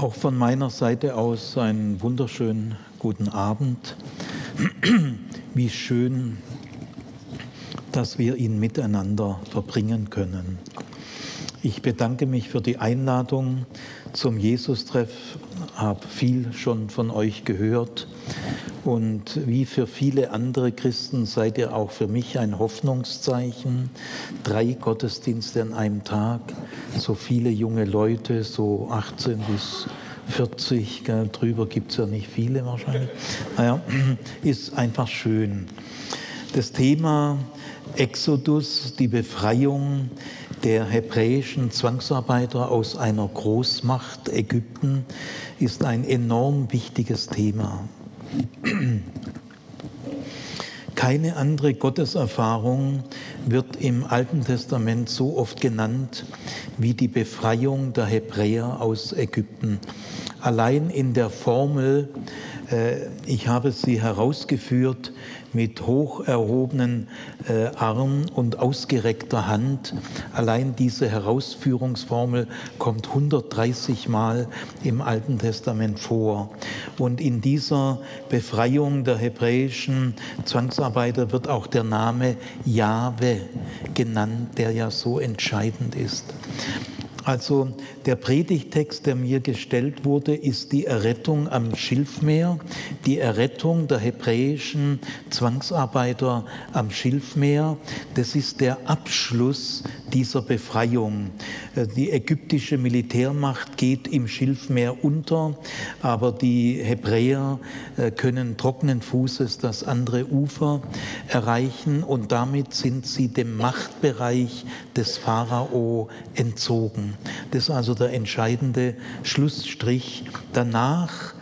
Auch von meiner Seite aus einen wunderschönen guten Abend. Wie schön, dass wir ihn miteinander verbringen können. Ich bedanke mich für die Einladung zum Jesus-Treff, habe viel schon von euch gehört und wie für viele andere Christen seid ihr auch für mich ein Hoffnungszeichen. Drei Gottesdienste an einem Tag, so viele junge Leute, so 18 bis 40, gell, drüber gibt es ja nicht viele wahrscheinlich. Naja, ist einfach schön. Das Thema Exodus, die Befreiung der hebräischen Zwangsarbeiter aus einer Großmacht Ägypten, ist ein enorm wichtiges Thema. Keine andere Gotteserfahrung wird im Alten Testament so oft genannt wie die Befreiung der Hebräer aus Ägypten. Allein in der Formel, äh, ich habe sie herausgeführt, mit hoch erhobenen äh, Arm und ausgereckter Hand. Allein diese Herausführungsformel kommt 130 Mal im Alten Testament vor. Und in dieser Befreiung der hebräischen Zwangsarbeiter wird auch der Name Jahwe genannt, der ja so entscheidend ist. Also der Predigtext, der mir gestellt wurde, ist die Errettung am Schilfmeer, die Errettung der hebräischen Zwangsarbeiter am Schilfmeer. Das ist der Abschluss dieser Befreiung. Äh, die ägyptische Militärmacht geht im Schilfmeer unter, aber die Hebräer äh, können trockenen Fußes das andere Ufer erreichen und damit sind sie dem Machtbereich des Pharao entzogen. Das ist also der entscheidende Schlussstrich. Danach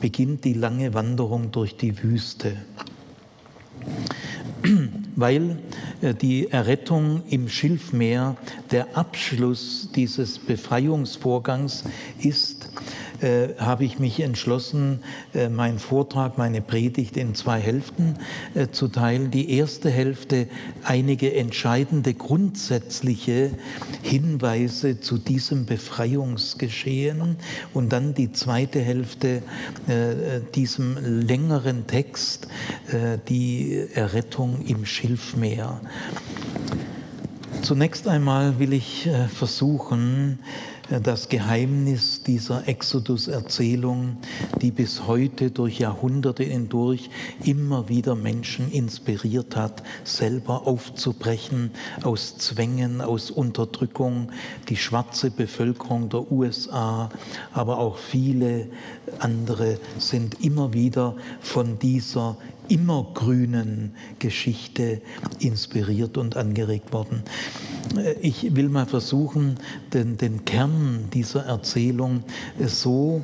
beginnt die lange Wanderung durch die Wüste weil äh, die Errettung im Schilfmeer der Abschluss dieses Befreiungsvorgangs ist äh, habe ich mich entschlossen, äh, meinen Vortrag, meine Predigt in zwei Hälften äh, zu teilen. Die erste Hälfte einige entscheidende grundsätzliche Hinweise zu diesem Befreiungsgeschehen und dann die zweite Hälfte äh, diesem längeren Text, äh, die Errettung im Schilfmeer. Zunächst einmal will ich äh, versuchen, das Geheimnis dieser Exodus-Erzählung, die bis heute durch Jahrhunderte hindurch immer wieder Menschen inspiriert hat, selber aufzubrechen aus Zwängen, aus Unterdrückung. Die schwarze Bevölkerung der USA, aber auch viele andere sind immer wieder von dieser immergrünen Geschichte inspiriert und angeregt worden. Äh, ich will mal versuchen, den, den Kern dieser Erzählung so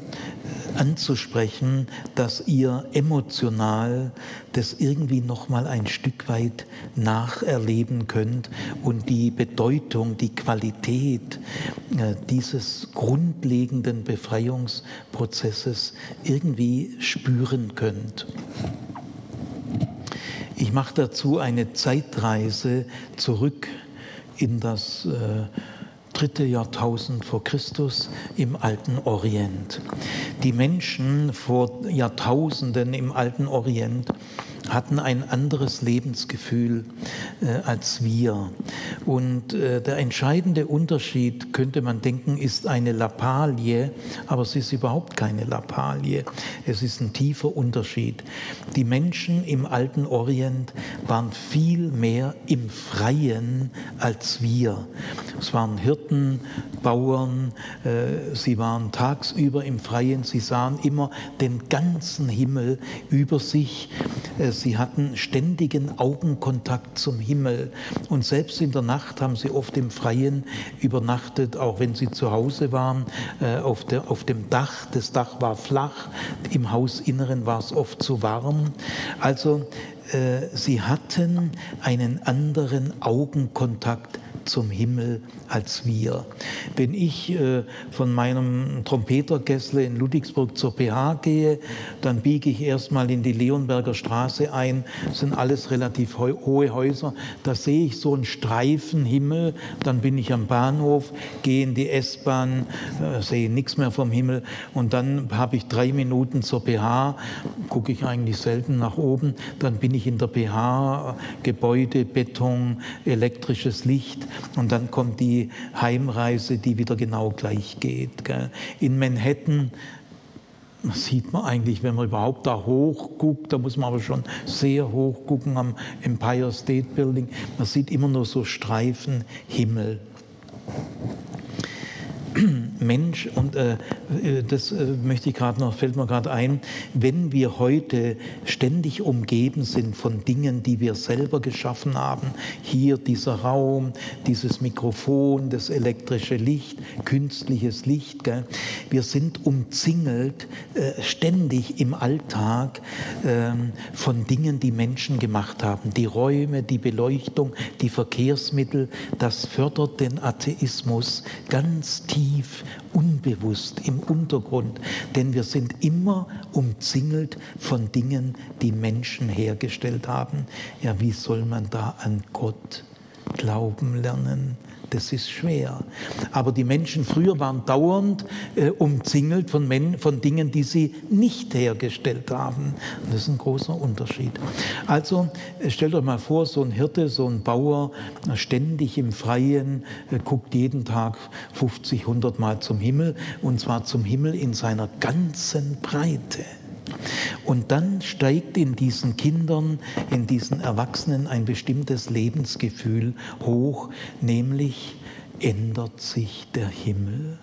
äh, anzusprechen, dass ihr emotional das irgendwie noch mal ein Stück weit nacherleben könnt und die Bedeutung, die Qualität äh, dieses grundlegenden Befreiungsprozesses irgendwie spüren könnt. Ich mache dazu eine Zeitreise zurück in das äh, dritte Jahrtausend vor Christus im alten Orient. Die Menschen vor Jahrtausenden im alten Orient hatten ein anderes Lebensgefühl äh, als wir. Und äh, der entscheidende Unterschied, könnte man denken, ist eine Lappalie, aber es ist überhaupt keine Lappalie. Es ist ein tiefer Unterschied. Die Menschen im alten Orient waren viel mehr im Freien als wir. Es waren Hirten, Bauern, äh, sie waren tagsüber im Freien, sie sahen immer den ganzen Himmel über sich. Äh, Sie hatten ständigen Augenkontakt zum Himmel und selbst in der Nacht haben sie oft im Freien übernachtet, auch wenn sie zu Hause waren, äh, auf, der, auf dem Dach. Das Dach war flach, im Hausinneren war es oft zu warm. Also äh, sie hatten einen anderen Augenkontakt zum Himmel als wir. Wenn ich äh, von meinem Trompetergessle in Ludwigsburg zur PH gehe, dann biege ich erstmal in die Leonberger Straße ein. Das sind alles relativ hohe Häuser. Da sehe ich so einen Streifen Himmel. Dann bin ich am Bahnhof, gehe in die S-Bahn, äh, sehe nichts mehr vom Himmel. Und dann habe ich drei Minuten zur PH, gucke ich eigentlich selten nach oben. Dann bin ich in der PH, Gebäude, Beton, elektrisches Licht. Und dann kommt die Heimreise, die wieder genau gleich geht. In Manhattan sieht man eigentlich, wenn man überhaupt da hoch guckt, da muss man aber schon sehr hoch gucken am Empire State Building, man sieht immer nur so Streifen Himmel. Mensch, und äh, äh, das äh, möchte ich gerade noch, fällt mir gerade ein, wenn wir heute ständig umgeben sind von Dingen, die wir selber geschaffen haben, hier dieser Raum, dieses Mikrofon, das elektrische Licht, künstliches Licht, gell? wir sind umzingelt äh, ständig im Alltag ähm, von Dingen, die Menschen gemacht haben, die Räume, die Beleuchtung, die Verkehrsmittel, das fördert den Atheismus ganz tief unbewusst im Untergrund, denn wir sind immer umzingelt von Dingen, die Menschen hergestellt haben. Ja, wie soll man da an Gott glauben lernen? Das ist schwer. Aber die Menschen früher waren dauernd äh, umzingelt von, Men von Dingen, die sie nicht hergestellt haben. Das ist ein großer Unterschied. Also äh, stellt euch mal vor, so ein Hirte, so ein Bauer, äh, ständig im Freien, äh, guckt jeden Tag 50, 100 Mal zum Himmel und zwar zum Himmel in seiner ganzen Breite. Und dann steigt in diesen Kindern, in diesen Erwachsenen ein bestimmtes Lebensgefühl hoch, nämlich ändert sich der Himmel.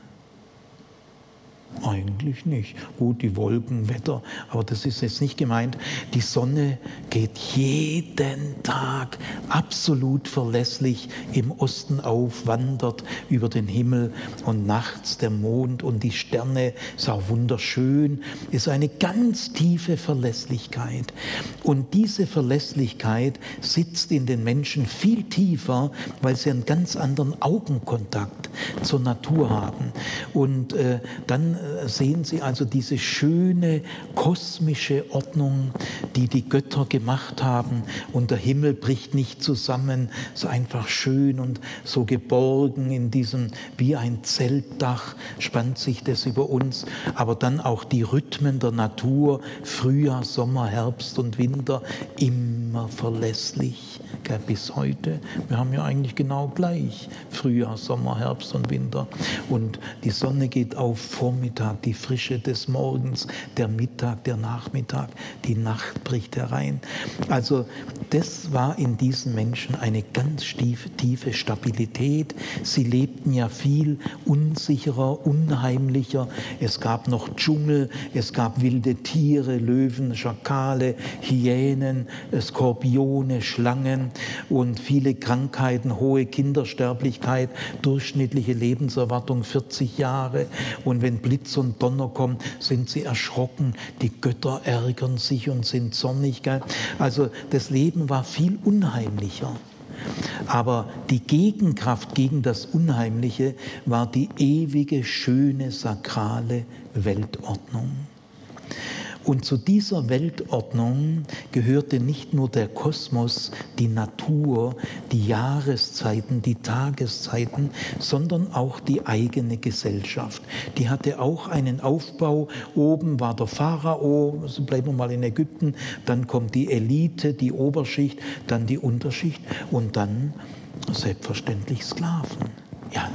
Eigentlich nicht. Gut, die Wolken, Wetter, aber das ist jetzt nicht gemeint. Die Sonne geht jeden Tag absolut verlässlich im Osten auf, wandert über den Himmel und nachts der Mond und die Sterne, ist auch wunderschön, ist eine ganz tiefe Verlässlichkeit. Und diese Verlässlichkeit sitzt in den Menschen viel tiefer, weil sie einen ganz anderen Augenkontakt zur Natur haben. Und äh, dann sehen Sie also diese schöne kosmische Ordnung, die die Götter gemacht haben. Und der Himmel bricht nicht zusammen, so einfach schön und so geborgen in diesem, wie ein Zeltdach spannt sich das über uns, aber dann auch die Rhythmen der Natur, Frühjahr, Sommer, Herbst und Winter, immer verlässlich gell, bis heute. Wir haben ja eigentlich genau gleich Frühjahr, Sommer, Herbst und Winter und die Sonne geht auf Vormittag die Frische des Morgens, der Mittag, der Nachmittag, die Nacht bricht herein. Also das war in diesen Menschen eine ganz tiefe, tiefe Stabilität. Sie lebten ja viel unsicherer, unheimlicher. Es gab noch Dschungel, es gab wilde Tiere, Löwen, Schakale, Hyänen, Skorpione, Schlangen und viele Krankheiten, hohe Kindersterblichkeit, durchschnittliche Lebenserwartung 40 Jahre. Und wenn Blitz und Donner kommen, sind sie erschrocken, die Götter ärgern sich und sind zornig. Also das Leben war viel unheimlicher. Aber die Gegenkraft gegen das Unheimliche war die ewige, schöne, sakrale Weltordnung. Und zu dieser Weltordnung gehörte nicht nur der Kosmos, die Natur, die Jahreszeiten, die Tageszeiten, sondern auch die eigene Gesellschaft. Die hatte auch einen Aufbau. Oben war der Pharao, also bleiben wir mal in Ägypten, dann kommt die Elite, die Oberschicht, dann die Unterschicht und dann selbstverständlich Sklaven. Ja,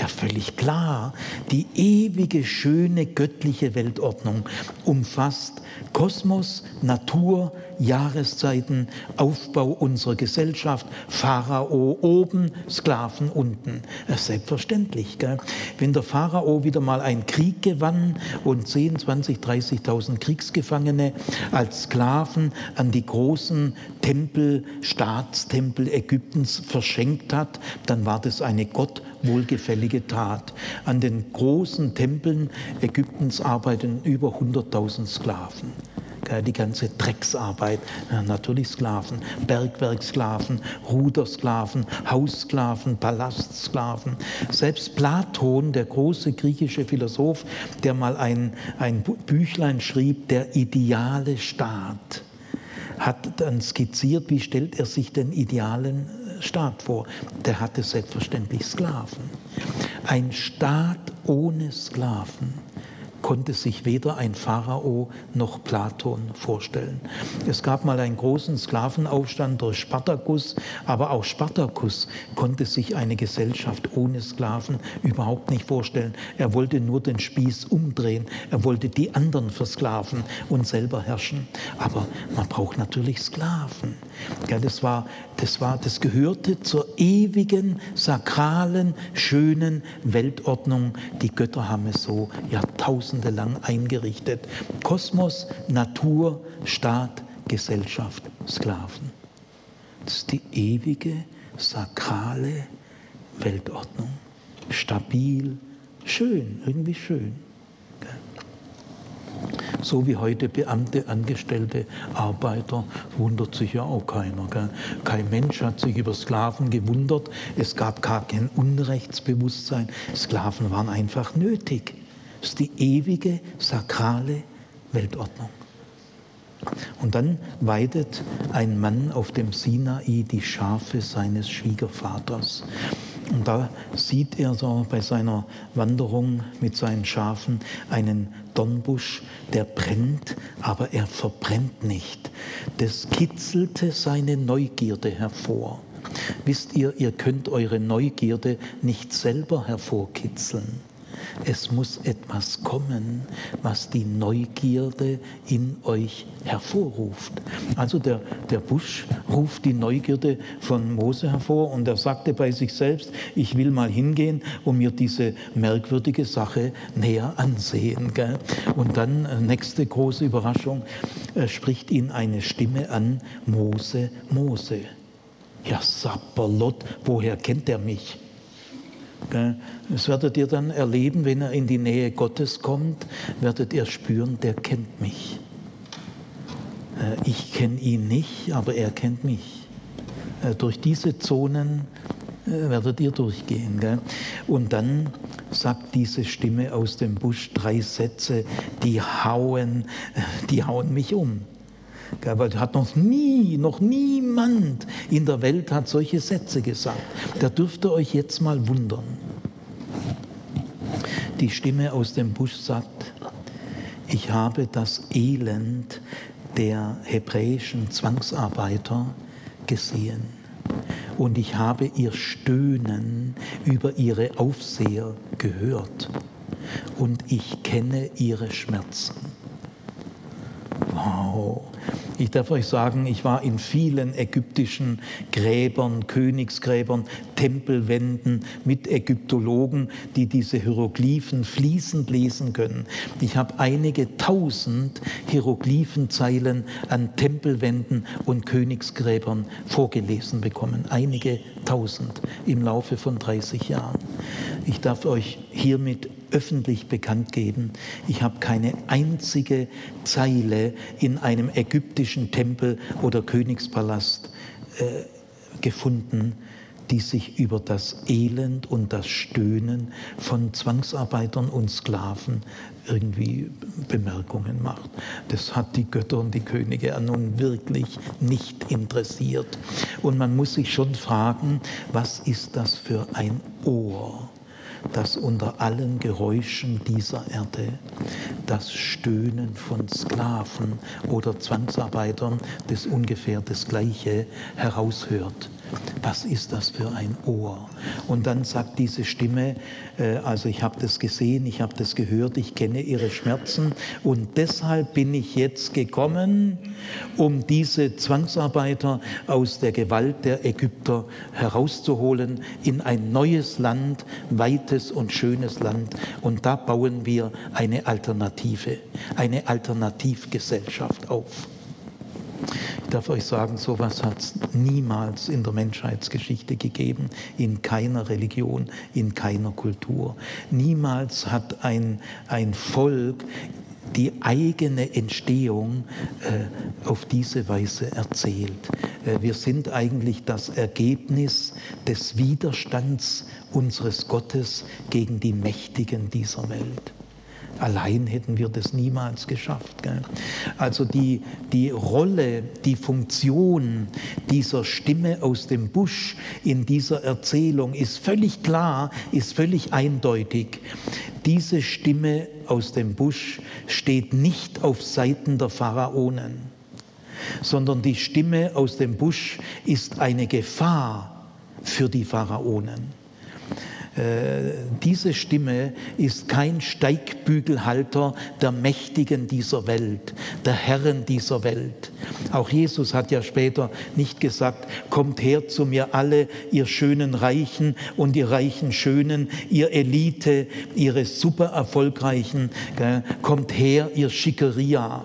ja völlig klar. Die ewige, schöne, göttliche Weltordnung umfasst Kosmos, Natur, Jahreszeiten, Aufbau unserer Gesellschaft, Pharao oben, Sklaven unten. Selbstverständlich. Gell? Wenn der Pharao wieder mal einen Krieg gewann und 10, 20, 30.000 Kriegsgefangene als Sklaven an die großen Tempel, Staatstempel Ägyptens verschenkt hat, dann war das eine Gott wohlgefällige Tat. An den großen Tempeln Ägyptens arbeiten über 100.000 Sklaven. die ganze Drecksarbeit, natürlich Sklaven, Bergwerksklaven, Rudersklaven, Haussklaven, Palastsklaven. Selbst Platon, der große griechische Philosoph, der mal ein, ein Büchlein schrieb, der ideale Staat, hat dann skizziert, wie stellt er sich den idealen Staat vor. Der hatte selbstverständlich Sklaven. Ein Staat ohne Sklaven konnte sich weder ein Pharao noch Platon vorstellen. Es gab mal einen großen Sklavenaufstand durch Spartacus, aber auch Spartacus konnte sich eine Gesellschaft ohne Sklaven überhaupt nicht vorstellen. Er wollte nur den Spieß umdrehen, er wollte die anderen versklaven und selber herrschen. Aber man braucht natürlich Sklaven. Ja, das, war, das, war, das gehörte zur ewigen, sakralen, schönen Weltordnung. Die Götter haben es so Jahrtausende lang eingerichtet. Kosmos, Natur, Staat, Gesellschaft, Sklaven. Das ist die ewige, sakrale Weltordnung. Stabil, schön, irgendwie schön. So wie heute Beamte, Angestellte, Arbeiter, wundert sich ja auch keiner. Gell? Kein Mensch hat sich über Sklaven gewundert. Es gab gar kein Unrechtsbewusstsein. Sklaven waren einfach nötig. Das ist die ewige, sakrale Weltordnung. Und dann weidet ein Mann auf dem Sinai die Schafe seines Schwiegervaters. Und da sieht er so bei seiner Wanderung mit seinen Schafen einen Dornbusch, der brennt, aber er verbrennt nicht. Das kitzelte seine Neugierde hervor. Wisst ihr, ihr könnt eure Neugierde nicht selber hervorkitzeln. Es muss etwas kommen, was die Neugierde in euch hervorruft. Also der, der Busch ruft die Neugierde von Mose hervor und er sagte bei sich selbst, ich will mal hingehen und mir diese merkwürdige Sache näher ansehen. Gell? Und dann, äh, nächste große Überraschung, äh, spricht ihn eine Stimme an, Mose, Mose. Ja, Sapperlot, woher kennt er mich? Das werdet ihr dann erleben, wenn er in die Nähe Gottes kommt, werdet ihr spüren, der kennt mich. Äh, ich kenne ihn nicht, aber er kennt mich. Äh, durch diese Zonen äh, werdet ihr durchgehen. Und dann sagt diese Stimme aus dem Busch drei Sätze, die hauen, die hauen mich um. Weil hat noch nie, noch niemand in der Welt hat solche Sätze gesagt. Da dürft ihr euch jetzt mal wundern. Die Stimme aus dem Busch sagt, ich habe das Elend der hebräischen Zwangsarbeiter gesehen und ich habe ihr Stöhnen über ihre Aufseher gehört und ich kenne ihre Schmerzen. Wow, ich darf euch sagen, ich war in vielen ägyptischen Gräbern, Königsgräbern, Tempelwänden mit Ägyptologen, die diese Hieroglyphen fließend lesen können. Ich habe einige tausend Hieroglyphenzeilen an Tempelwänden und Königsgräbern vorgelesen bekommen. Einige tausend im Laufe von 30 Jahren. Ich darf euch hiermit öffentlich bekannt geben, ich habe keine einzige Zeile in einem ägyptischen Tempel oder Königspalast äh, gefunden, die sich über das Elend und das Stöhnen von Zwangsarbeitern und Sklaven irgendwie Bemerkungen macht. Das hat die Götter und die Könige nun wirklich nicht interessiert. Und man muss sich schon fragen, was ist das für ein Ohr? Dass unter allen Geräuschen dieser Erde das Stöhnen von Sklaven oder Zwangsarbeitern das ungefähr das Gleiche heraushört. Was ist das für ein Ohr? Und dann sagt diese Stimme, äh, also ich habe das gesehen, ich habe das gehört, ich kenne ihre Schmerzen und deshalb bin ich jetzt gekommen, um diese Zwangsarbeiter aus der Gewalt der Ägypter herauszuholen in ein neues Land, weites und schönes Land. Und da bauen wir eine Alternative, eine Alternativgesellschaft auf. Ich darf euch sagen, sowas hat es niemals in der Menschheitsgeschichte gegeben, in keiner Religion, in keiner Kultur. Niemals hat ein, ein Volk die eigene Entstehung äh, auf diese Weise erzählt. Äh, wir sind eigentlich das Ergebnis des Widerstands unseres Gottes gegen die Mächtigen dieser Welt. Allein hätten wir das niemals geschafft. Gell? Also die, die Rolle, die Funktion dieser Stimme aus dem Busch in dieser Erzählung ist völlig klar, ist völlig eindeutig. Diese Stimme aus dem Busch steht nicht auf Seiten der Pharaonen, sondern die Stimme aus dem Busch ist eine Gefahr für die Pharaonen. Äh, diese Stimme ist kein Steigbügelhalter der Mächtigen dieser Welt, der Herren dieser Welt. Auch Jesus hat ja später nicht gesagt, kommt her zu mir alle, ihr schönen Reichen und ihr reichen Schönen, ihr Elite, ihre super erfolgreichen, kommt her, ihr Schickeria.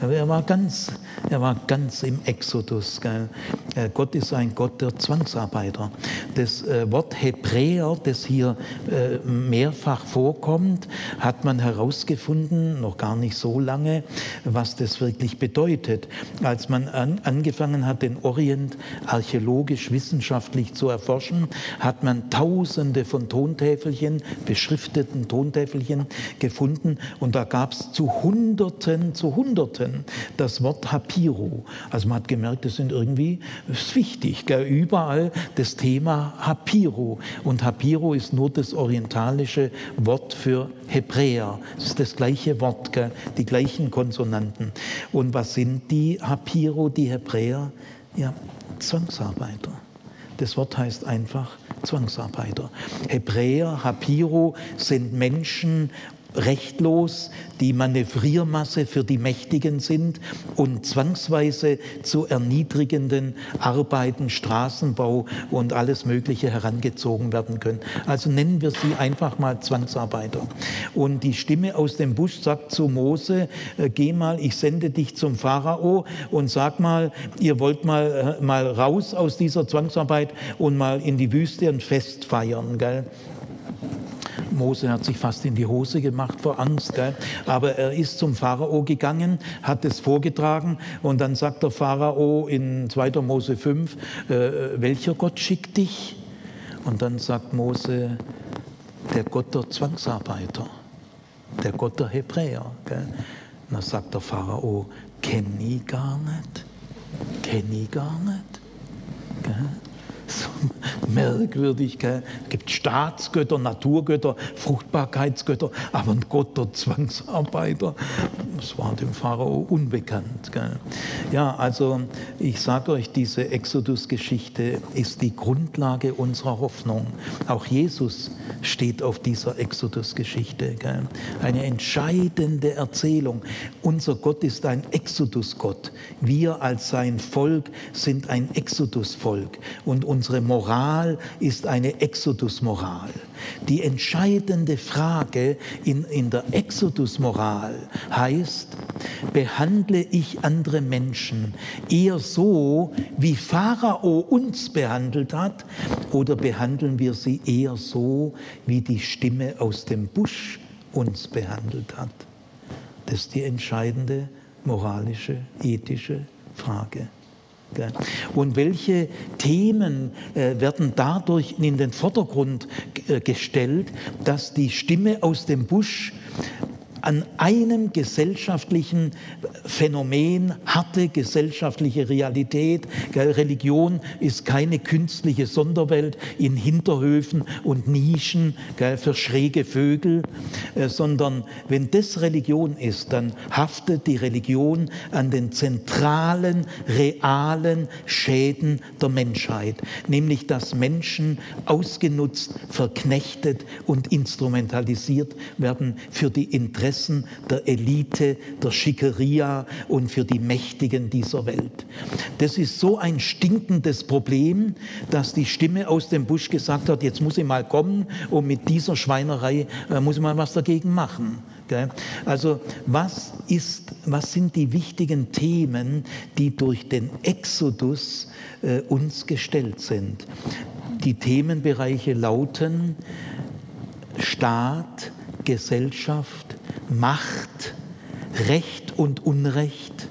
Er war ganz er war ganz im Exodus. Gell? Äh, Gott ist ein Gott der Zwangsarbeiter. Das äh, Wort Hebräer, das hier äh, mehrfach vorkommt, hat man herausgefunden, noch gar nicht so lange, was das wirklich bedeutet. Als man angefangen hat, den Orient archäologisch, wissenschaftlich zu erforschen, hat man tausende von Tontäfelchen, beschrifteten Tontäfelchen gefunden und da gab es zu Hunderten, zu Hunderten das Wort Habib Hapiro. Also man hat gemerkt, das sind irgendwie, das ist wichtig, gell? überall das Thema Hapiro. Und Hapiro ist nur das orientalische Wort für Hebräer. Es ist das gleiche Wort, gell? die gleichen Konsonanten. Und was sind die Hapiro, die Hebräer? Ja, Zwangsarbeiter. Das Wort heißt einfach Zwangsarbeiter. Hebräer, Hapiro sind Menschen rechtlos die Manövriermasse für die Mächtigen sind und zwangsweise zu erniedrigenden Arbeiten, Straßenbau und alles Mögliche herangezogen werden können. Also nennen wir sie einfach mal Zwangsarbeiter. Und die Stimme aus dem Busch sagt zu Mose, äh, geh mal, ich sende dich zum Pharao und sag mal, ihr wollt mal, äh, mal raus aus dieser Zwangsarbeit und mal in die Wüste ein Fest feiern. Gell? Mose hat sich fast in die Hose gemacht vor Angst. Gell? Aber er ist zum Pharao gegangen, hat es vorgetragen und dann sagt der Pharao in 2. Mose 5, äh, welcher Gott schickt dich? Und dann sagt Mose, der Gott der Zwangsarbeiter, der Gott der Hebräer. Gell? Und dann sagt der Pharao, kenne ich gar nicht, kenne ich gar nicht. Gell? so merkwürdig. Gell? Es gibt Staatsgötter, Naturgötter, Fruchtbarkeitsgötter, aber ein Gott der Zwangsarbeiter, das war dem Pharao unbekannt. Gell? Ja, also ich sage euch, diese Exodus-Geschichte ist die Grundlage unserer Hoffnung. Auch Jesus steht auf dieser Exodus-Geschichte. Eine entscheidende Erzählung. Unser Gott ist ein Exodus-Gott. Wir als sein Volk sind ein Exodus-Volk. Und unsere Moral ist eine Exodus-Moral. Die entscheidende Frage in, in der Exodus-Moral heißt, behandle ich andere Menschen eher so, wie Pharao uns behandelt hat, oder behandeln wir sie eher so, wie die Stimme aus dem Busch uns behandelt hat? Das ist die entscheidende moralische, ethische Frage. Und welche Themen äh, werden dadurch in den Vordergrund äh, gestellt, dass die Stimme aus dem Busch an einem gesellschaftlichen Phänomen, harte gesellschaftliche Realität. Religion ist keine künstliche Sonderwelt in Hinterhöfen und Nischen für schräge Vögel, äh, sondern wenn das Religion ist, dann haftet die Religion an den zentralen, realen Schäden der Menschheit, nämlich dass Menschen ausgenutzt, verknechtet und instrumentalisiert werden für die Interessen Interessen der Elite, der Schickeria und für die Mächtigen dieser Welt. Das ist so ein stinkendes Problem, dass die Stimme aus dem Busch gesagt hat, jetzt muss ich mal kommen und mit dieser Schweinerei äh, muss ich mal was dagegen machen. Also was, ist, was sind die wichtigen Themen, die durch den Exodus äh, uns gestellt sind? Die Themenbereiche lauten Staat, Gesellschaft, Macht, Recht und Unrecht,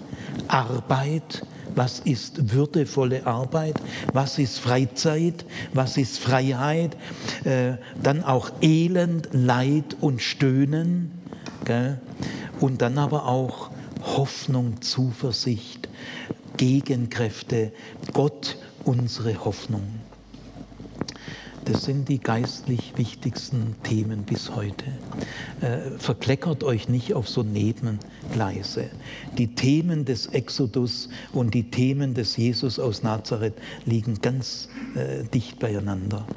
Arbeit, was ist würdevolle Arbeit, was ist Freizeit, was ist Freiheit, äh, dann auch Elend, Leid und Stöhnen und dann aber auch Hoffnung, Zuversicht, Gegenkräfte, Gott unsere Hoffnung. Das sind die geistlich wichtigsten Themen bis heute. Äh, verkleckert euch nicht auf so Nebengleise. Die Themen des Exodus und die Themen des Jesus aus Nazareth liegen ganz äh, dicht beieinander.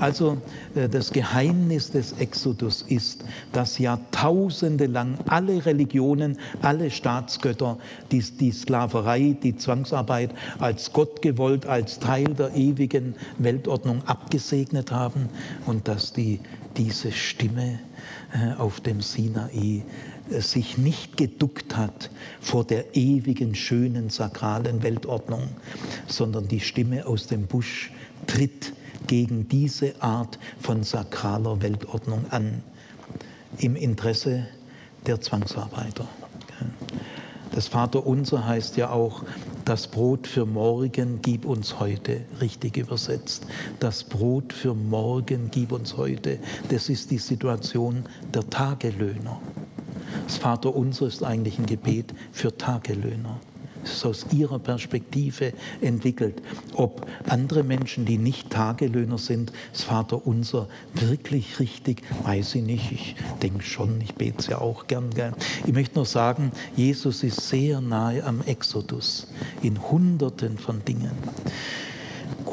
Also äh, das Geheimnis des Exodus ist, dass Jahrtausende lang alle Religionen, alle Staatsgötter die, die Sklaverei, die Zwangsarbeit als Gott gewollt, als Teil der ewigen Weltordnung abgesegnet haben und dass die, diese Stimme auf dem Sinai äh, sich nicht geduckt hat vor der ewigen, schönen, sakralen Weltordnung, sondern die Stimme aus dem Busch tritt gegen diese Art von sakraler Weltordnung an, im Interesse der Zwangsarbeiter. Das Vaterunser heißt ja auch, das Brot für morgen gib uns heute, richtig übersetzt. Das Brot für morgen gib uns heute. Das ist die Situation der Tagelöhner. Das Vaterunser ist eigentlich ein Gebet für Tagelöhner. Aus ihrer Perspektive entwickelt. Ob andere Menschen, die nicht Tagelöhner sind, das Vaterunser wirklich richtig, weiß ich nicht. Ich denke schon, ich bete es ja auch gern. gern. Ich möchte nur sagen, Jesus ist sehr nahe am Exodus in Hunderten von Dingen.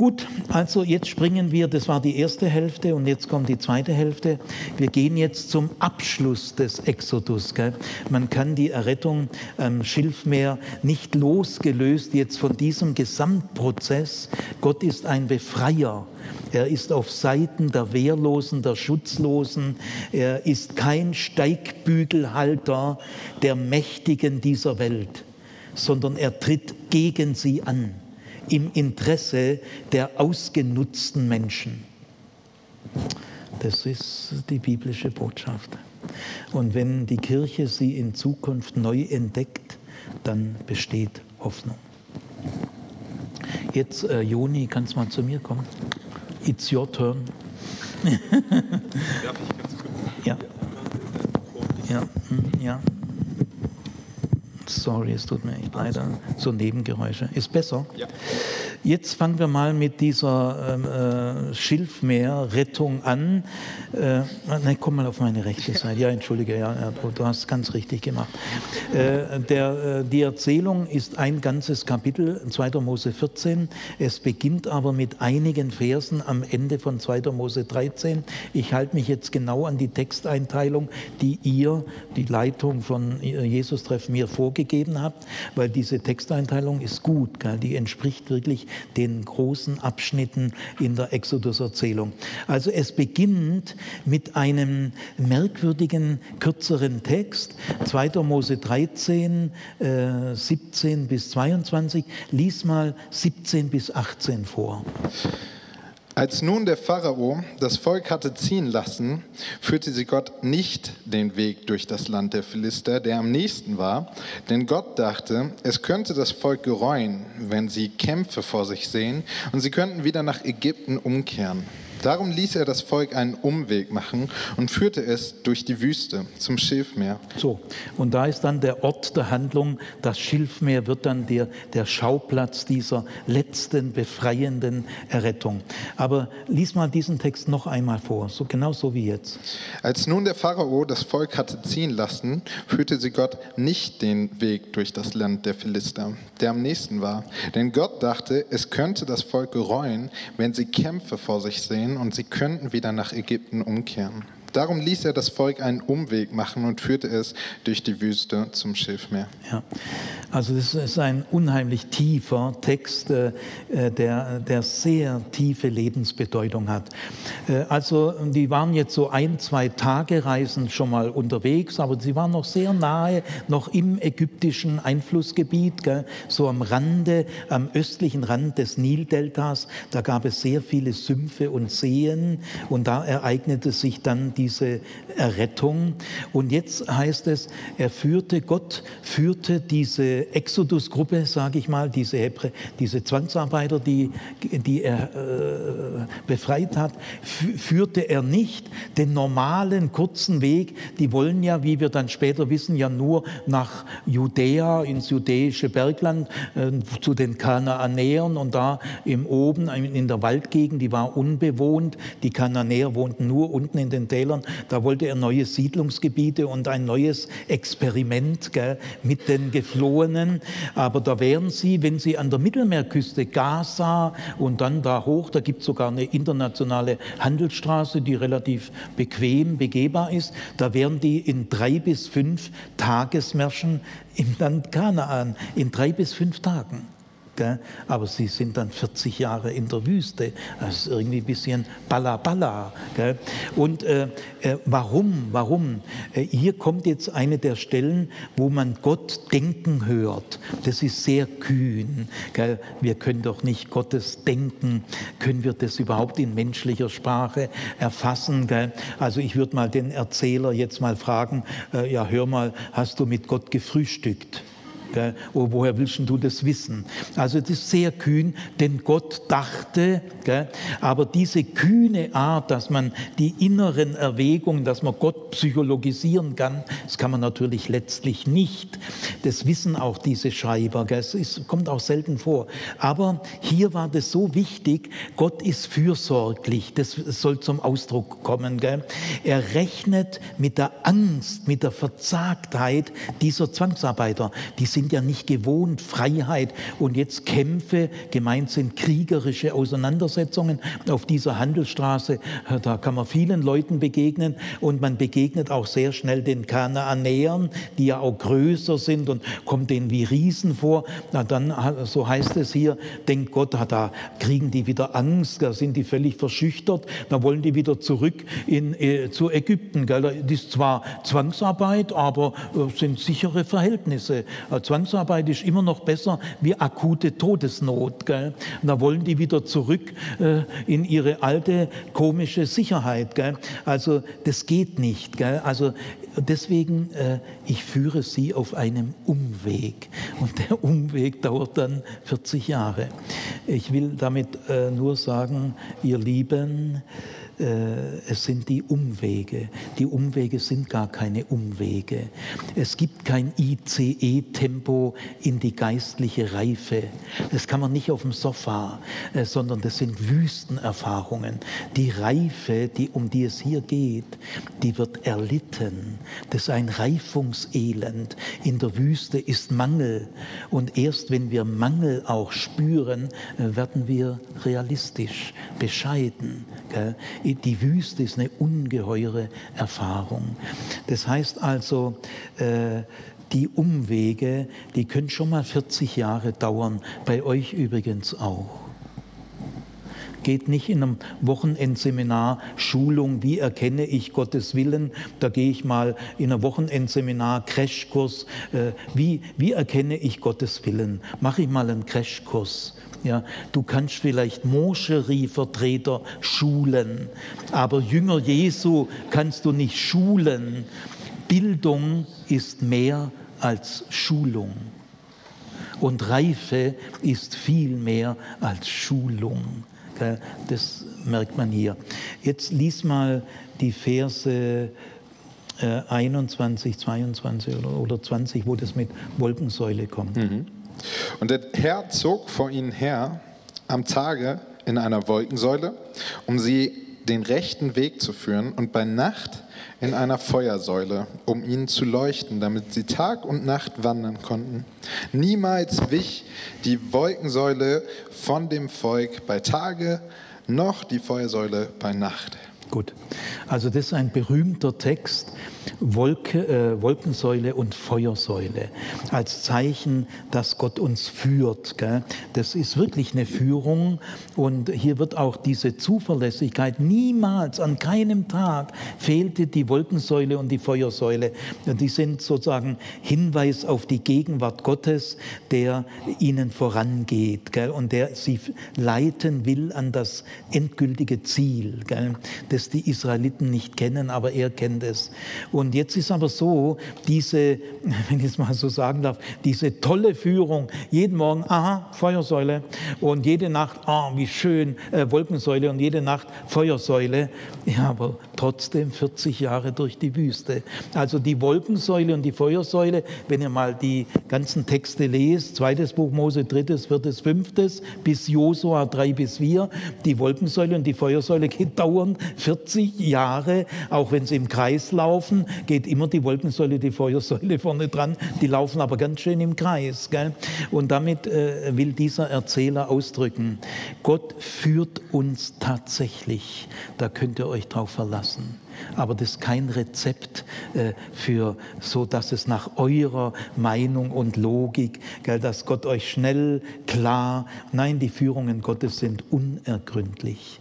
Gut, also jetzt springen wir, das war die erste Hälfte und jetzt kommt die zweite Hälfte. Wir gehen jetzt zum Abschluss des Exodus. Gell? Man kann die Errettung am Schilfmeer nicht losgelöst jetzt von diesem Gesamtprozess. Gott ist ein Befreier. Er ist auf Seiten der Wehrlosen, der Schutzlosen. Er ist kein Steigbügelhalter der Mächtigen dieser Welt, sondern er tritt gegen sie an im Interesse der ausgenutzten Menschen. Das ist die biblische Botschaft. Und wenn die Kirche sie in Zukunft neu entdeckt, dann besteht Hoffnung. Jetzt, äh, Joni, kannst du mal zu mir kommen? It's your turn. Darf ich ganz kurz? Ja. Ja, hm, ja. Sorry, es tut mir echt leid. So Nebengeräusche. Ist besser? Ja. Jetzt fangen wir mal mit dieser ähm, äh, Schilfmeer-Rettung an. Äh, nein, komm mal auf meine rechte Seite. Ja, entschuldige, ja, ja du hast ganz richtig gemacht. Äh, der, äh, die Erzählung ist ein ganzes Kapitel, 2. Mose 14. Es beginnt aber mit einigen Versen am Ende von 2. Mose 13. Ich halte mich jetzt genau an die Texteinteilung, die ihr, die Leitung von Jesus-Treffen mir vorgegeben habt, weil diese Texteinteilung ist gut. Gell? Die entspricht wirklich den großen Abschnitten in der Exodus-Erzählung. Also es beginnt mit einem merkwürdigen, kürzeren Text, 2. Mose 13, äh, 17 bis 22. Lies mal 17 bis 18 vor. Als nun der Pharao das Volk hatte ziehen lassen, führte sie Gott nicht den Weg durch das Land der Philister, der am nächsten war, denn Gott dachte, es könnte das Volk gereuen, wenn sie Kämpfe vor sich sehen, und sie könnten wieder nach Ägypten umkehren. Darum ließ er das Volk einen Umweg machen und führte es durch die Wüste zum Schilfmeer. So, und da ist dann der Ort der Handlung. Das Schilfmeer wird dann der, der Schauplatz dieser letzten befreienden Errettung. Aber lies mal diesen Text noch einmal vor, so genau so wie jetzt. Als nun der Pharao das Volk hatte ziehen lassen, führte sie Gott nicht den Weg durch das Land der Philister, der am nächsten war. Denn Gott dachte, es könnte das Volk gereuen, wenn sie Kämpfe vor sich sehen und sie könnten wieder nach Ägypten umkehren. Darum ließ er das Volk einen Umweg machen und führte es durch die Wüste zum Schilfmeer. Ja, also das ist ein unheimlich tiefer Text, äh, der, der sehr tiefe Lebensbedeutung hat. Äh, also die waren jetzt so ein, zwei Tage Reisen schon mal unterwegs, aber sie waren noch sehr nahe, noch im ägyptischen Einflussgebiet, so am Rande, am östlichen Rand des Nildeltas. Da gab es sehr viele Sümpfe und Seen und da ereignete sich dann die diese Errettung. Und jetzt heißt es, er führte, Gott führte diese Exodus-Gruppe, sage ich mal, diese, Hebre, diese Zwangsarbeiter, die, die er äh, befreit hat, führte er nicht den normalen kurzen Weg. Die wollen ja, wie wir dann später wissen, ja nur nach Judäa, ins judäische Bergland, äh, zu den Kanaanäern und da im Oben in der Waldgegend, die war unbewohnt. Die Kananäer wohnten nur unten in den Tälern. Da wollte er neue Siedlungsgebiete und ein neues Experiment gell, mit den Geflohenen. Aber da wären sie, wenn sie an der Mittelmeerküste Gaza und dann da hoch, da gibt es sogar eine internationale Handelsstraße, die relativ bequem begehbar ist, da wären die in drei bis fünf Tagesmärschen im Land Kanaan, in drei bis fünf Tagen. Aber sie sind dann 40 Jahre in der Wüste. Das ist irgendwie ein bisschen balla balla. Und äh, äh, warum? Warum? Äh, hier kommt jetzt eine der Stellen, wo man Gott denken hört. Das ist sehr kühn. Gell? Wir können doch nicht Gottes Denken, können wir das überhaupt in menschlicher Sprache erfassen? Gell? Also ich würde mal den Erzähler jetzt mal fragen, äh, ja hör mal, hast du mit Gott gefrühstückt? Gell? Oh, woher willst du das wissen? Also das ist sehr kühn, denn Gott dachte, gell? aber diese kühne Art, dass man die inneren Erwägungen, dass man Gott psychologisieren kann, das kann man natürlich letztlich nicht. Das wissen auch diese Schreiber, gell? es ist, kommt auch selten vor. Aber hier war das so wichtig, Gott ist fürsorglich, das soll zum Ausdruck kommen. Gell? Er rechnet mit der Angst, mit der Verzagtheit dieser Zwangsarbeiter. Die sind ja nicht gewohnt, Freiheit und jetzt Kämpfe, gemeint sind kriegerische Auseinandersetzungen auf dieser Handelsstraße. Da kann man vielen Leuten begegnen und man begegnet auch sehr schnell den Kanaanäern, die ja auch größer sind und kommt denen wie Riesen vor. Na dann, so heißt es hier, denkt Gott, da kriegen die wieder Angst, da sind die völlig verschüchtert, da wollen die wieder zurück in, äh, zu Ägypten. Gell? Das ist zwar Zwangsarbeit, aber äh, sind sichere Verhältnisse. Also Zwangsarbeit ist immer noch besser wie akute Todesnot. Gell? Da wollen die wieder zurück äh, in ihre alte komische Sicherheit. Gell? Also das geht nicht. Gell? Also deswegen, äh, ich führe sie auf einem Umweg. Und der Umweg dauert dann 40 Jahre. Ich will damit äh, nur sagen, ihr Lieben, es sind die Umwege. Die Umwege sind gar keine Umwege. Es gibt kein ICE-Tempo in die geistliche Reife. Das kann man nicht auf dem Sofa, äh, sondern das sind Wüstenerfahrungen. Die Reife, die, um die es hier geht, die wird erlitten. Das ist ein Reifungselend. In der Wüste ist Mangel. Und erst wenn wir Mangel auch spüren, äh, werden wir realistisch, bescheiden die Wüste ist eine ungeheure Erfahrung. Das heißt also, äh, die Umwege, die können schon mal 40 Jahre dauern, bei euch übrigens auch. Geht nicht in einem Wochenendseminar Schulung, wie erkenne ich Gottes Willen. Da gehe ich mal in einem Wochenendseminar, Crashkurs, äh, wie, wie erkenne ich Gottes Willen. Mache ich mal einen Crashkurs. Ja, du kannst vielleicht Moscherie-Vertreter schulen, aber Jünger Jesu kannst du nicht schulen. Bildung ist mehr als Schulung. Und Reife ist viel mehr als Schulung. Das merkt man hier. Jetzt lies mal die Verse 21, äh, 22 oder 20, wo das mit Wolkensäule kommt. Mhm. Und der Herr zog vor ihnen her am Tage in einer Wolkensäule, um sie den rechten Weg zu führen, und bei Nacht in einer Feuersäule, um ihnen zu leuchten, damit sie Tag und Nacht wandern konnten. Niemals wich die Wolkensäule von dem Volk bei Tage, noch die Feuersäule bei Nacht. Gut, also das ist ein berühmter Text Wolke, äh, Wolkensäule und Feuersäule als Zeichen, dass Gott uns führt. Gell? Das ist wirklich eine Führung und hier wird auch diese Zuverlässigkeit niemals, an keinem Tag fehlte die Wolkensäule und die Feuersäule. Die sind sozusagen Hinweis auf die Gegenwart Gottes, der ihnen vorangeht gell? und der sie leiten will an das endgültige Ziel, gell? das die Israeliten nicht kennen, aber er kennt es. Und jetzt ist aber so, diese, wenn ich es mal so sagen darf, diese tolle Führung, jeden Morgen, aha, Feuersäule. Und jede Nacht, ah, wie schön, äh, Wolkensäule. Und jede Nacht Feuersäule, ja, aber trotzdem 40 Jahre durch die Wüste. Also die Wolkensäule und die Feuersäule, wenn ihr mal die ganzen Texte lest, zweites Buch Mose, drittes, viertes, fünftes, bis Josua 3 bis 4, die Wolkensäule und die Feuersäule geht dauernd 40 Jahre, auch wenn sie im Kreis laufen, geht immer die Wolkensäule, die Feuersäule vorne dran, die laufen aber ganz schön im Kreis. Gell? Und damit äh, will dieser Erzähler ausdrücken, Gott führt uns tatsächlich, da könnt ihr euch drauf verlassen. Aber das ist kein Rezept äh, für so, dass es nach eurer Meinung und Logik, gell, dass Gott euch schnell, klar, nein, die Führungen Gottes sind unergründlich.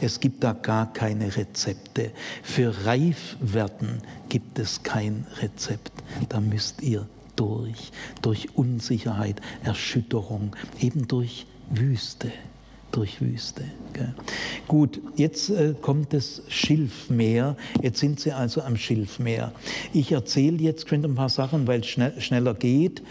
Es gibt da gar keine Rezepte. Für Reifwerden gibt es kein Rezept. Da müsst ihr durch, durch Unsicherheit, Erschütterung, eben durch Wüste durch Wüste. Gut, jetzt äh, kommt das Schilfmeer. Jetzt sind sie also am Schilfmeer. Ich erzähle jetzt ein paar Sachen, weil es schnell, schneller geht.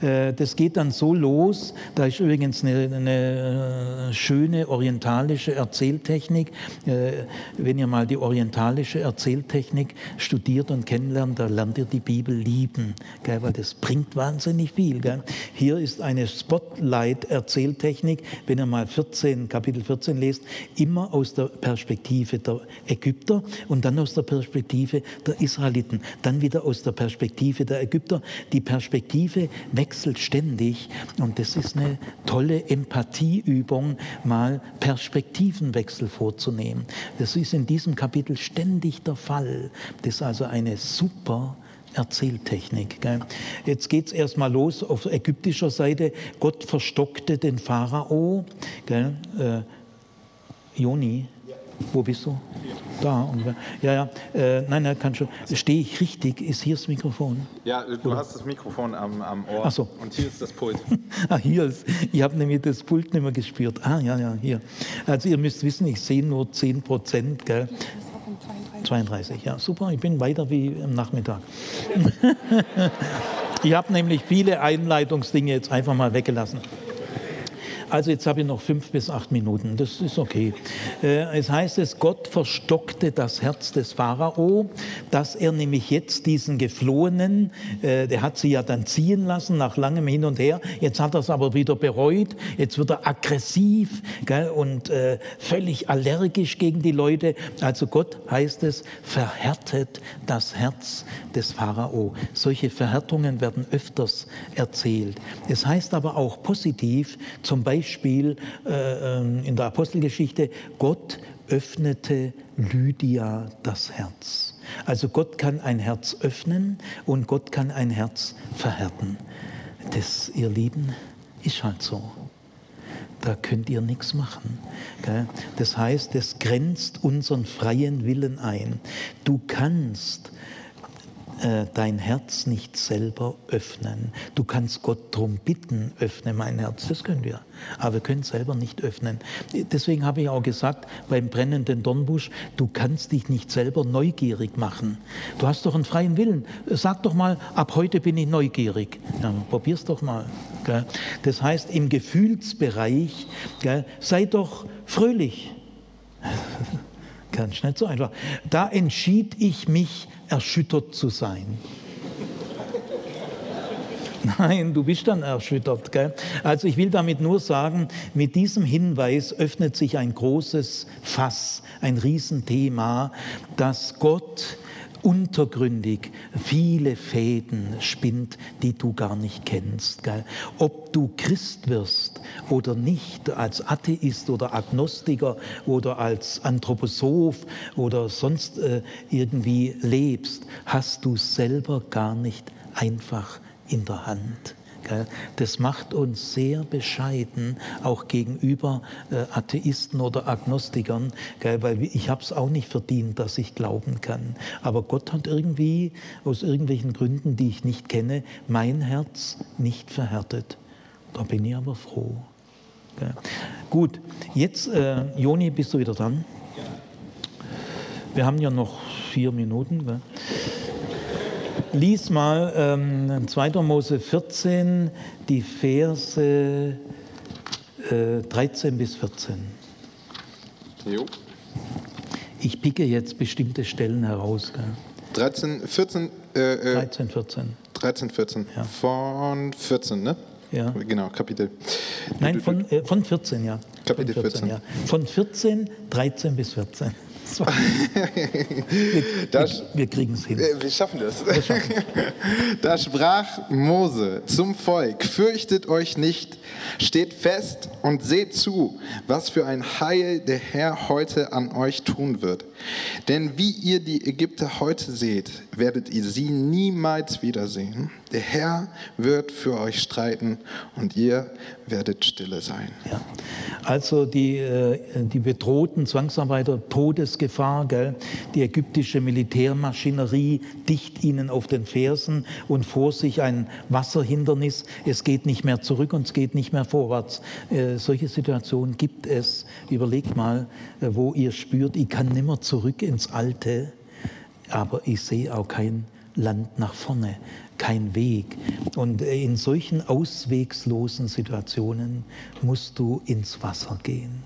Äh, das geht dann so los. Da ist übrigens eine, eine äh, schöne orientalische Erzähltechnik. Äh, wenn ihr mal die orientalische Erzähltechnik studiert und kennenlernt, da lernt ihr die Bibel lieben, weil das bringt wahnsinnig viel. Hier ist eine Spotlight-Erzähltechnik. Wenn ihr mal 14 14, Kapitel 14 lest, immer aus der Perspektive der Ägypter und dann aus der Perspektive der Israeliten, dann wieder aus der Perspektive der Ägypter. Die Perspektive wechselt ständig und das ist eine tolle Empathieübung, mal Perspektivenwechsel vorzunehmen. Das ist in diesem Kapitel ständig der Fall. Das ist also eine super Erzähltechnik. Gell. Jetzt geht es erstmal los auf ägyptischer Seite. Gott verstockte den Pharao. Gell. Äh, Joni, wo bist du? Da. Ja, ja. Äh, nein, nein, kann schon. Stehe ich richtig? Ist hier das Mikrofon? Ja, du Oder? hast das Mikrofon am, am Ohr. Ach so. Und hier ist das Pult. ah, hier ist. Ich habe nämlich das Pult nicht mehr gespürt. Ah, ja, ja, hier. Also, ihr müsst wissen, ich sehe nur 10 Prozent. Gell. 32, ja, super. Ich bin weiter wie am Nachmittag. ich habe nämlich viele Einleitungsdinge jetzt einfach mal weggelassen. Also jetzt habe ich noch fünf bis acht Minuten, das ist okay. Äh, es heißt es, Gott verstockte das Herz des Pharao, dass er nämlich jetzt diesen Geflohenen, äh, der hat sie ja dann ziehen lassen nach langem Hin und Her, jetzt hat er es aber wieder bereut, jetzt wird er aggressiv und äh, völlig allergisch gegen die Leute. Also Gott heißt es, verhärtet das Herz des Pharao. Solche Verhärtungen werden öfters erzählt. Es heißt aber auch positiv, zum Beispiel, Beispiel äh, ähm, in der Apostelgeschichte, Gott öffnete Lydia das Herz. Also Gott kann ein Herz öffnen und Gott kann ein Herz verhärten. Das, ihr Lieben, ist halt so. Da könnt ihr nichts machen. Das heißt, es grenzt unseren freien Willen ein. Du kannst äh, dein Herz nicht selber öffnen. Du kannst Gott darum bitten, öffne mein Herz. Das können wir. Aber wir können es selber nicht öffnen. Deswegen habe ich auch gesagt, beim brennenden Dornbusch, du kannst dich nicht selber neugierig machen. Du hast doch einen freien Willen. Sag doch mal, ab heute bin ich neugierig. Ja, probier's doch mal. Das heißt, im Gefühlsbereich, sei doch fröhlich. Ganz nicht so einfach. Da entschied ich mich erschüttert zu sein. Nein, du bist dann erschüttert. Gell? Also ich will damit nur sagen, mit diesem Hinweis öffnet sich ein großes Fass, ein Riesenthema, dass Gott untergründig viele Fäden spinnt, die du gar nicht kennst. Gell? Ob du Christ wirst oder nicht, als Atheist oder Agnostiker oder als Anthroposoph oder sonst äh, irgendwie lebst, hast du selber gar nicht einfach in der Hand. Das macht uns sehr bescheiden, auch gegenüber äh, Atheisten oder Agnostikern, weil ich habe es auch nicht verdient, dass ich glauben kann. Aber Gott hat irgendwie, aus irgendwelchen Gründen, die ich nicht kenne, mein Herz nicht verhärtet. Da bin ich aber froh. Gut, jetzt, äh, Joni, bist du wieder dran? Wir haben ja noch vier Minuten. Gell? Lies mal ähm, 2. Mose 14, die Verse äh, 13 bis 14. Jo. Ich picke jetzt bestimmte Stellen heraus. Gell? 13, 14. Äh, 13, 14. 13, 14. Ja. Von 14, ne? Ja. Genau, Kapitel. Nein, von, äh, von 14, ja. Kapitel von 14, 14. Ja. Von 14, 13 bis 14 wir, das, wir kriegen es hin. Wir schaffen das. da sprach Mose zum Volk, fürchtet euch nicht, steht fest und seht zu, was für ein Heil der Herr heute an euch tun wird. Denn wie ihr die Ägypter heute seht, werdet ihr sie niemals wiedersehen. Der Herr wird für euch streiten und ihr werdet stille sein. Ja. Also die, äh, die bedrohten Zwangsarbeiter, Todesgefahr, gell? die ägyptische Militärmaschinerie dicht ihnen auf den Fersen und vor sich ein Wasserhindernis. Es geht nicht mehr zurück und es geht nicht mehr vorwärts. Äh, solche Situationen gibt es. Überlegt mal, äh, wo ihr spürt, ich kann nimmer zurück ins Alte, aber ich sehe auch kein Land nach vorne, kein Weg. Und in solchen auswegslosen Situationen musst du ins Wasser gehen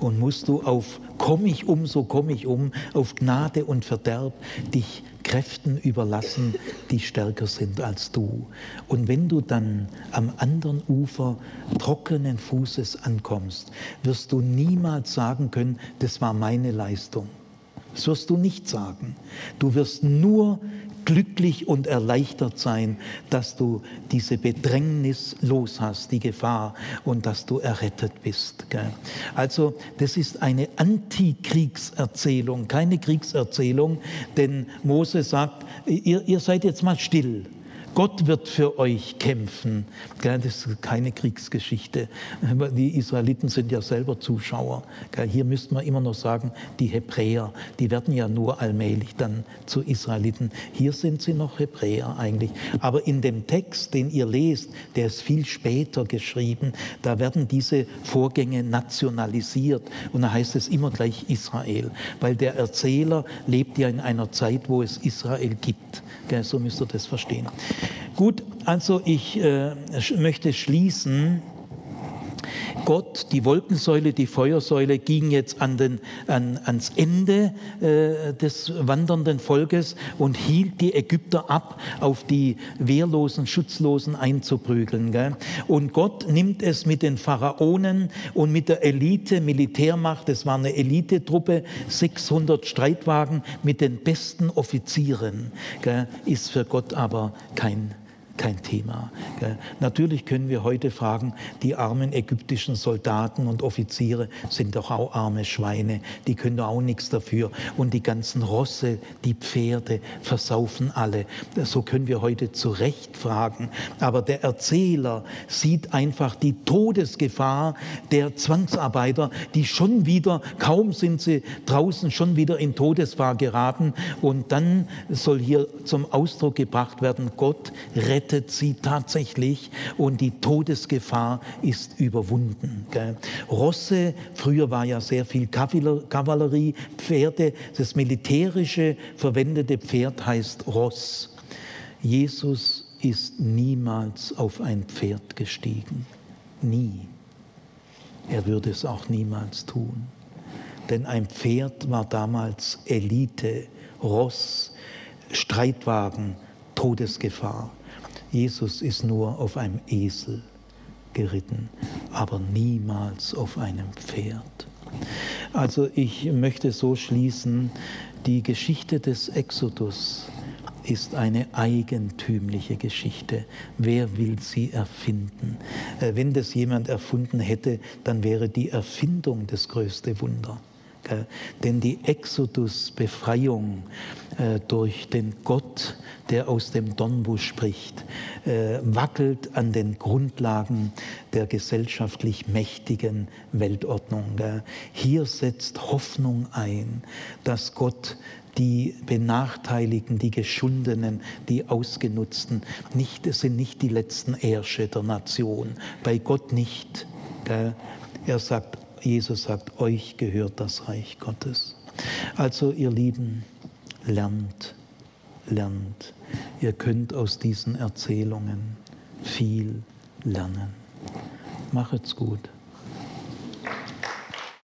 und musst du auf komm ich um, so komm ich um, auf Gnade und Verderb dich Kräften überlassen, die stärker sind als du. Und wenn du dann am anderen Ufer trockenen Fußes ankommst, wirst du niemals sagen können, das war meine Leistung. Das wirst du nicht sagen. Du wirst nur glücklich und erleichtert sein, dass du diese Bedrängnis los hast, die Gefahr und dass du errettet bist. Also das ist eine Antikriegserzählung, keine Kriegserzählung, denn Mose sagt, ihr, ihr seid jetzt mal still. Gott wird für euch kämpfen. Das ist keine Kriegsgeschichte. Die Israeliten sind ja selber Zuschauer. Hier müsste man immer noch sagen, die Hebräer, die werden ja nur allmählich dann zu Israeliten. Hier sind sie noch Hebräer eigentlich. Aber in dem Text, den ihr lest, der ist viel später geschrieben, da werden diese Vorgänge nationalisiert. Und da heißt es immer gleich Israel, weil der Erzähler lebt ja in einer Zeit, wo es Israel gibt. So müsst ihr das verstehen. Gut, also ich äh, möchte schließen. Gott, die Wolkensäule, die Feuersäule ging jetzt an den, an, ans Ende äh, des wandernden Volkes und hielt die Ägypter ab, auf die wehrlosen, schutzlosen einzuprügeln. Gell? Und Gott nimmt es mit den Pharaonen und mit der Elite, Militärmacht, es war eine Elitetruppe, 600 Streitwagen mit den besten Offizieren, gell? ist für Gott aber kein kein Thema. Natürlich können wir heute fragen, die armen ägyptischen Soldaten und Offiziere sind doch auch arme Schweine, die können doch auch nichts dafür. Und die ganzen Rosse, die Pferde versaufen alle. So können wir heute zu Recht fragen. Aber der Erzähler sieht einfach die Todesgefahr der Zwangsarbeiter, die schon wieder, kaum sind sie draußen, schon wieder in Todesgefahr geraten. Und dann soll hier zum Ausdruck gebracht werden, Gott rettet rettet sie tatsächlich und die Todesgefahr ist überwunden. Rosse, früher war ja sehr viel Kavallerie, Pferde, das militärische verwendete Pferd heißt Ross. Jesus ist niemals auf ein Pferd gestiegen. Nie. Er würde es auch niemals tun. Denn ein Pferd war damals Elite, Ross, Streitwagen, Todesgefahr. Jesus ist nur auf einem Esel geritten, aber niemals auf einem Pferd. Also ich möchte so schließen, die Geschichte des Exodus ist eine eigentümliche Geschichte. Wer will sie erfinden? Äh, wenn das jemand erfunden hätte, dann wäre die Erfindung das größte Wunder. Denn die Exodus-Befreiung äh, durch den Gott, der aus dem Dornbusch spricht, äh, wackelt an den Grundlagen der gesellschaftlich mächtigen Weltordnung. Hier setzt Hoffnung ein, dass Gott die Benachteiligten, die Geschundenen, die Ausgenutzten, nicht, es sind nicht die letzten Ärsche der Nation, bei Gott nicht. Er sagt, Jesus sagt, euch gehört das Reich Gottes. Also ihr Lieben, lernt, lernt. Ihr könnt aus diesen Erzählungen viel lernen. Macht's gut.